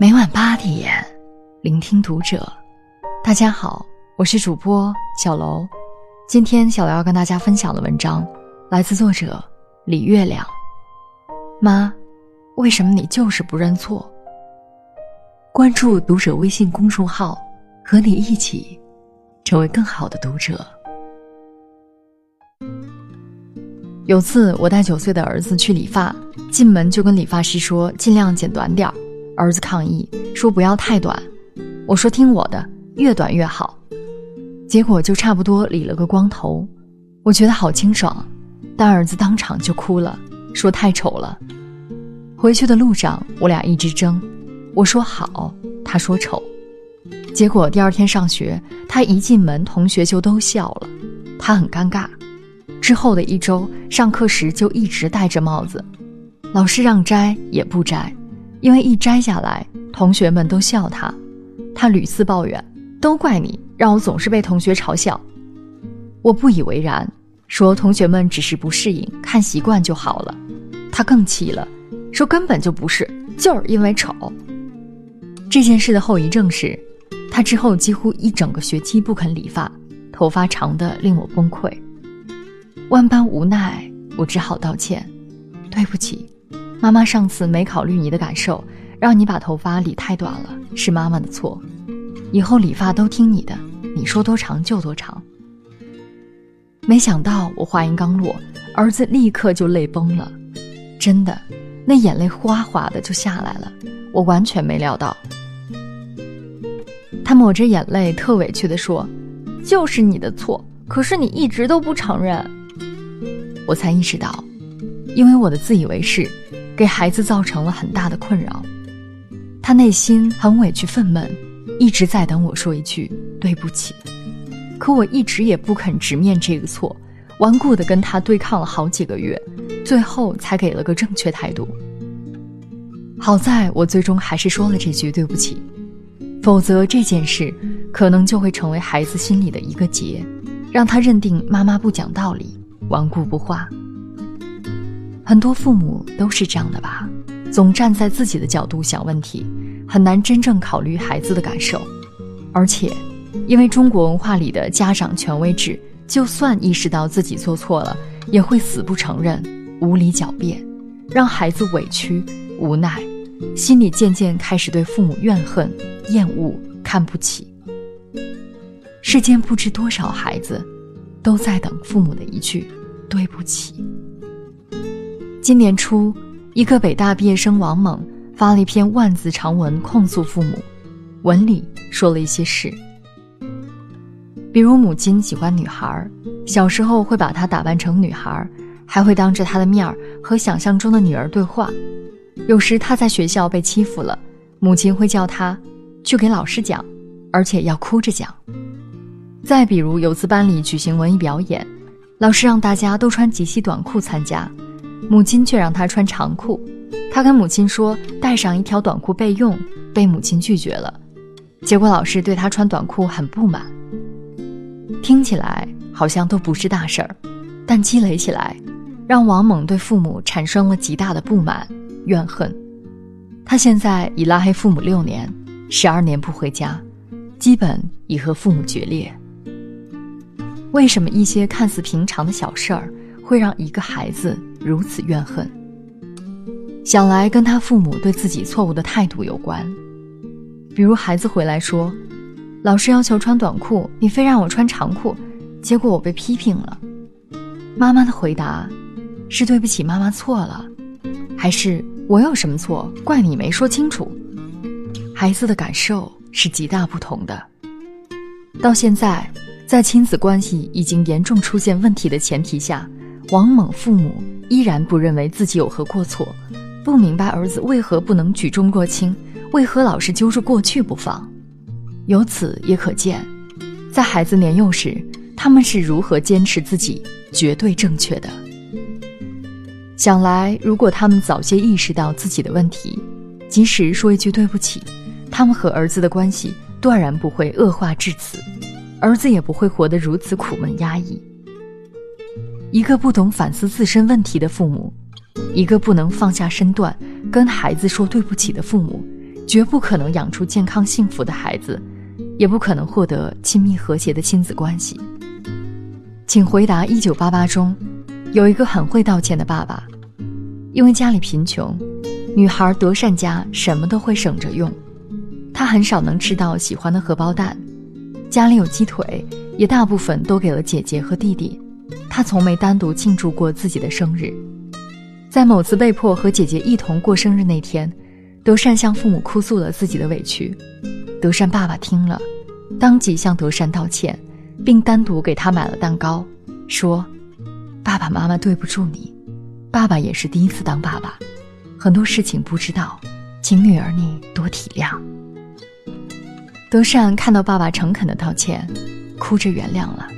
每晚八点，聆听读者。大家好，我是主播小楼。今天小楼要跟大家分享的文章，来自作者李月亮。妈，为什么你就是不认错？关注读者微信公众号，和你一起成为更好的读者。有次我带九岁的儿子去理发，进门就跟理发师说尽量剪短点儿。儿子抗议说不要太短，我说听我的，越短越好。结果就差不多理了个光头，我觉得好清爽，但儿子当场就哭了，说太丑了。回去的路上，我俩一直争，我说好，他说丑。结果第二天上学，他一进门，同学就都笑了，他很尴尬。之后的一周，上课时就一直戴着帽子，老师让摘也不摘，因为一摘下来，同学们都笑他。他屡次抱怨，都怪你，让我总是被同学嘲笑。我不以为然，说同学们只是不适应，看习惯就好了。他更气了。说根本就不是，就是因为丑。这件事的后遗症是，他之后几乎一整个学期不肯理发，头发长的令我崩溃。万般无奈，我只好道歉：“对不起，妈妈上次没考虑你的感受，让你把头发理太短了，是妈妈的错。以后理发都听你的，你说多长就多长。”没想到我话音刚落，儿子立刻就泪崩了，真的。那眼泪哗哗的就下来了，我完全没料到。他抹着眼泪，特委屈的说：“就是你的错，可是你一直都不承认。”我才意识到，因为我的自以为是，给孩子造成了很大的困扰。他内心很委屈愤懑，一直在等我说一句对不起，可我一直也不肯直面这个错，顽固的跟他对抗了好几个月。最后才给了个正确态度。好在我最终还是说了这句对不起，否则这件事可能就会成为孩子心里的一个结，让他认定妈妈不讲道理、顽固不化。很多父母都是这样的吧，总站在自己的角度想问题，很难真正考虑孩子的感受。而且，因为中国文化里的家长权威制，就算意识到自己做错了，也会死不承认。无理狡辩，让孩子委屈无奈，心里渐渐开始对父母怨恨、厌恶、看不起。世间不知多少孩子，都在等父母的一句“对不起”。今年初，一个北大毕业生王猛发了一篇万字长文控诉父母，文里说了一些事，比如母亲喜欢女孩，小时候会把她打扮成女孩。还会当着他的面儿和想象中的女儿对话，有时他在学校被欺负了，母亲会叫他去给老师讲，而且要哭着讲。再比如有次班里举行文艺表演，老师让大家都穿及膝短裤参加，母亲却让他穿长裤，他跟母亲说带上一条短裤备用，被母亲拒绝了。结果老师对他穿短裤很不满。听起来好像都不是大事儿，但积累起来。让王猛对父母产生了极大的不满、怨恨。他现在已拉黑父母六年，十二年不回家，基本已和父母决裂。为什么一些看似平常的小事儿会让一个孩子如此怨恨？想来跟他父母对自己错误的态度有关。比如孩子回来说：“老师要求穿短裤，你非让我穿长裤，结果我被批评了。”妈妈的回答。是对不起，妈妈错了，还是我有什么错？怪你没说清楚。孩子的感受是极大不同的。到现在，在亲子关系已经严重出现问题的前提下，王猛父母依然不认为自己有何过错，不明白儿子为何不能举重若轻，为何老是揪住过去不放。由此也可见，在孩子年幼时，他们是如何坚持自己绝对正确的。想来，如果他们早些意识到自己的问题，及时说一句对不起，他们和儿子的关系断然不会恶化至此，儿子也不会活得如此苦闷压抑。一个不懂反思自身问题的父母，一个不能放下身段跟孩子说对不起的父母，绝不可能养出健康幸福的孩子，也不可能获得亲密和谐的亲子关系。请回答：一九八八中有一个很会道歉的爸爸，因为家里贫穷，女孩德善家什么都会省着用，她很少能吃到喜欢的荷包蛋，家里有鸡腿，也大部分都给了姐姐和弟弟，他从没单独庆祝过自己的生日。在某次被迫和姐姐一同过生日那天，德善向父母哭诉了自己的委屈。德善爸爸听了，当即向德善道歉，并单独给他买了蛋糕，说：“爸爸妈妈对不住你，爸爸也是第一次当爸爸，很多事情不知道，请女儿你多体谅。”德善看到爸爸诚恳的道歉，哭着原谅了。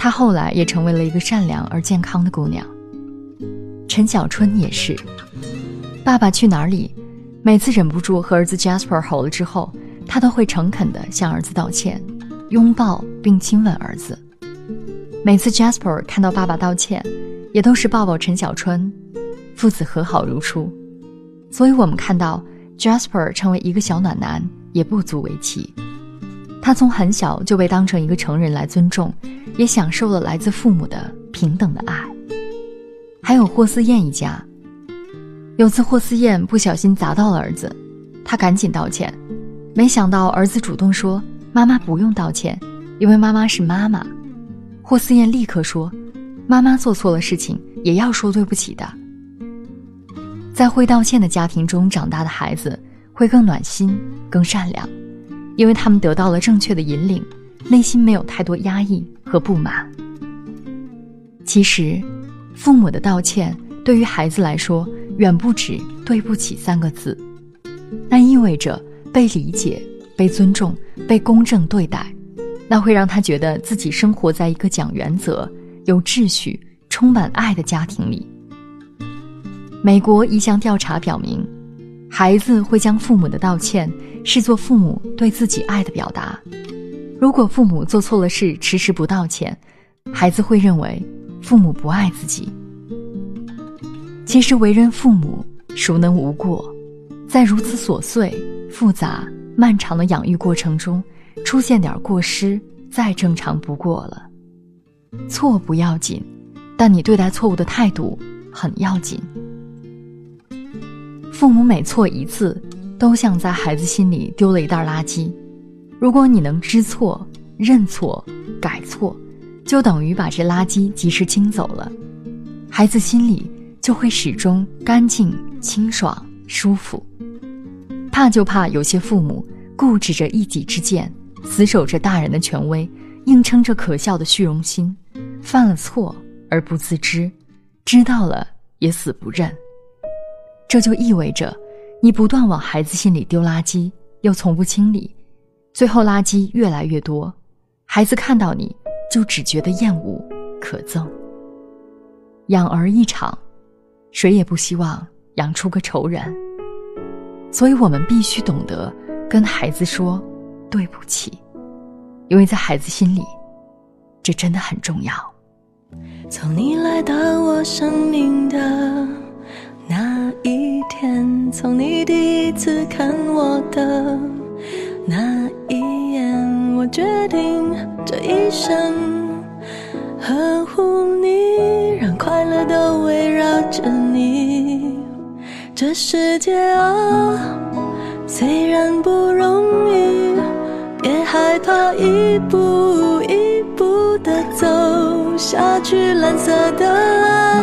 她后来也成为了一个善良而健康的姑娘。陈小春也是，爸爸去哪儿里？每次忍不住和儿子 Jasper 吼了之后，他都会诚恳地向儿子道歉，拥抱并亲吻儿子。每次 Jasper 看到爸爸道歉，也都是抱抱陈小春，父子和好如初。所以，我们看到 Jasper 成为一个小暖男也不足为奇。他从很小就被当成一个成人来尊重，也享受了来自父母的平等的爱。还有霍思燕一家。有次霍思燕不小心砸到了儿子，他赶紧道歉，没想到儿子主动说：“妈妈不用道歉，因为妈妈是妈妈。”霍思燕立刻说：“妈妈做错了事情也要说对不起的。”在会道歉的家庭中长大的孩子会更暖心、更善良，因为他们得到了正确的引领，内心没有太多压抑和不满。其实。父母的道歉对于孩子来说，远不止“对不起”三个字，那意味着被理解、被尊重、被公正对待，那会让他觉得自己生活在一个讲原则、有秩序、充满爱的家庭里。美国一项调查表明，孩子会将父母的道歉是做父母对自己爱的表达。如果父母做错了事迟迟不道歉，孩子会认为。父母不爱自己。其实为人父母，孰能无过？在如此琐碎、复杂、漫长的养育过程中，出现点过失，再正常不过了。错不要紧，但你对待错误的态度很要紧。父母每错一次，都像在孩子心里丢了一袋垃圾。如果你能知错、认错、改错。就等于把这垃圾及时清走了，孩子心里就会始终干净、清爽、舒服。怕就怕有些父母固执着一己之见，死守着大人的权威，硬撑着可笑的虚荣心，犯了错而不自知，知道了也死不认。这就意味着，你不断往孩子心里丢垃圾，又从不清理，最后垃圾越来越多，孩子看到你。就只觉得厌恶、可憎。养儿一场，谁也不希望养出个仇人。所以我们必须懂得跟孩子说对不起，因为在孩子心里，这真的很重要。从你来到我生命的一天，从你第一次看我的那一眼，我决定。这一生呵护你，让快乐都围绕着你。这世界啊，虽然不容易，别害怕，一步一步的走下去。蓝色的爱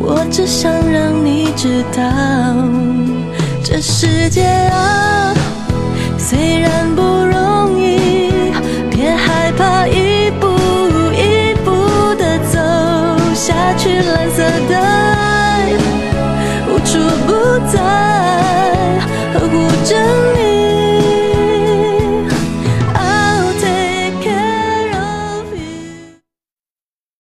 我只想让你知道，这世界啊，虽然不容易，别害怕。一步一步的走下。去蓝色的。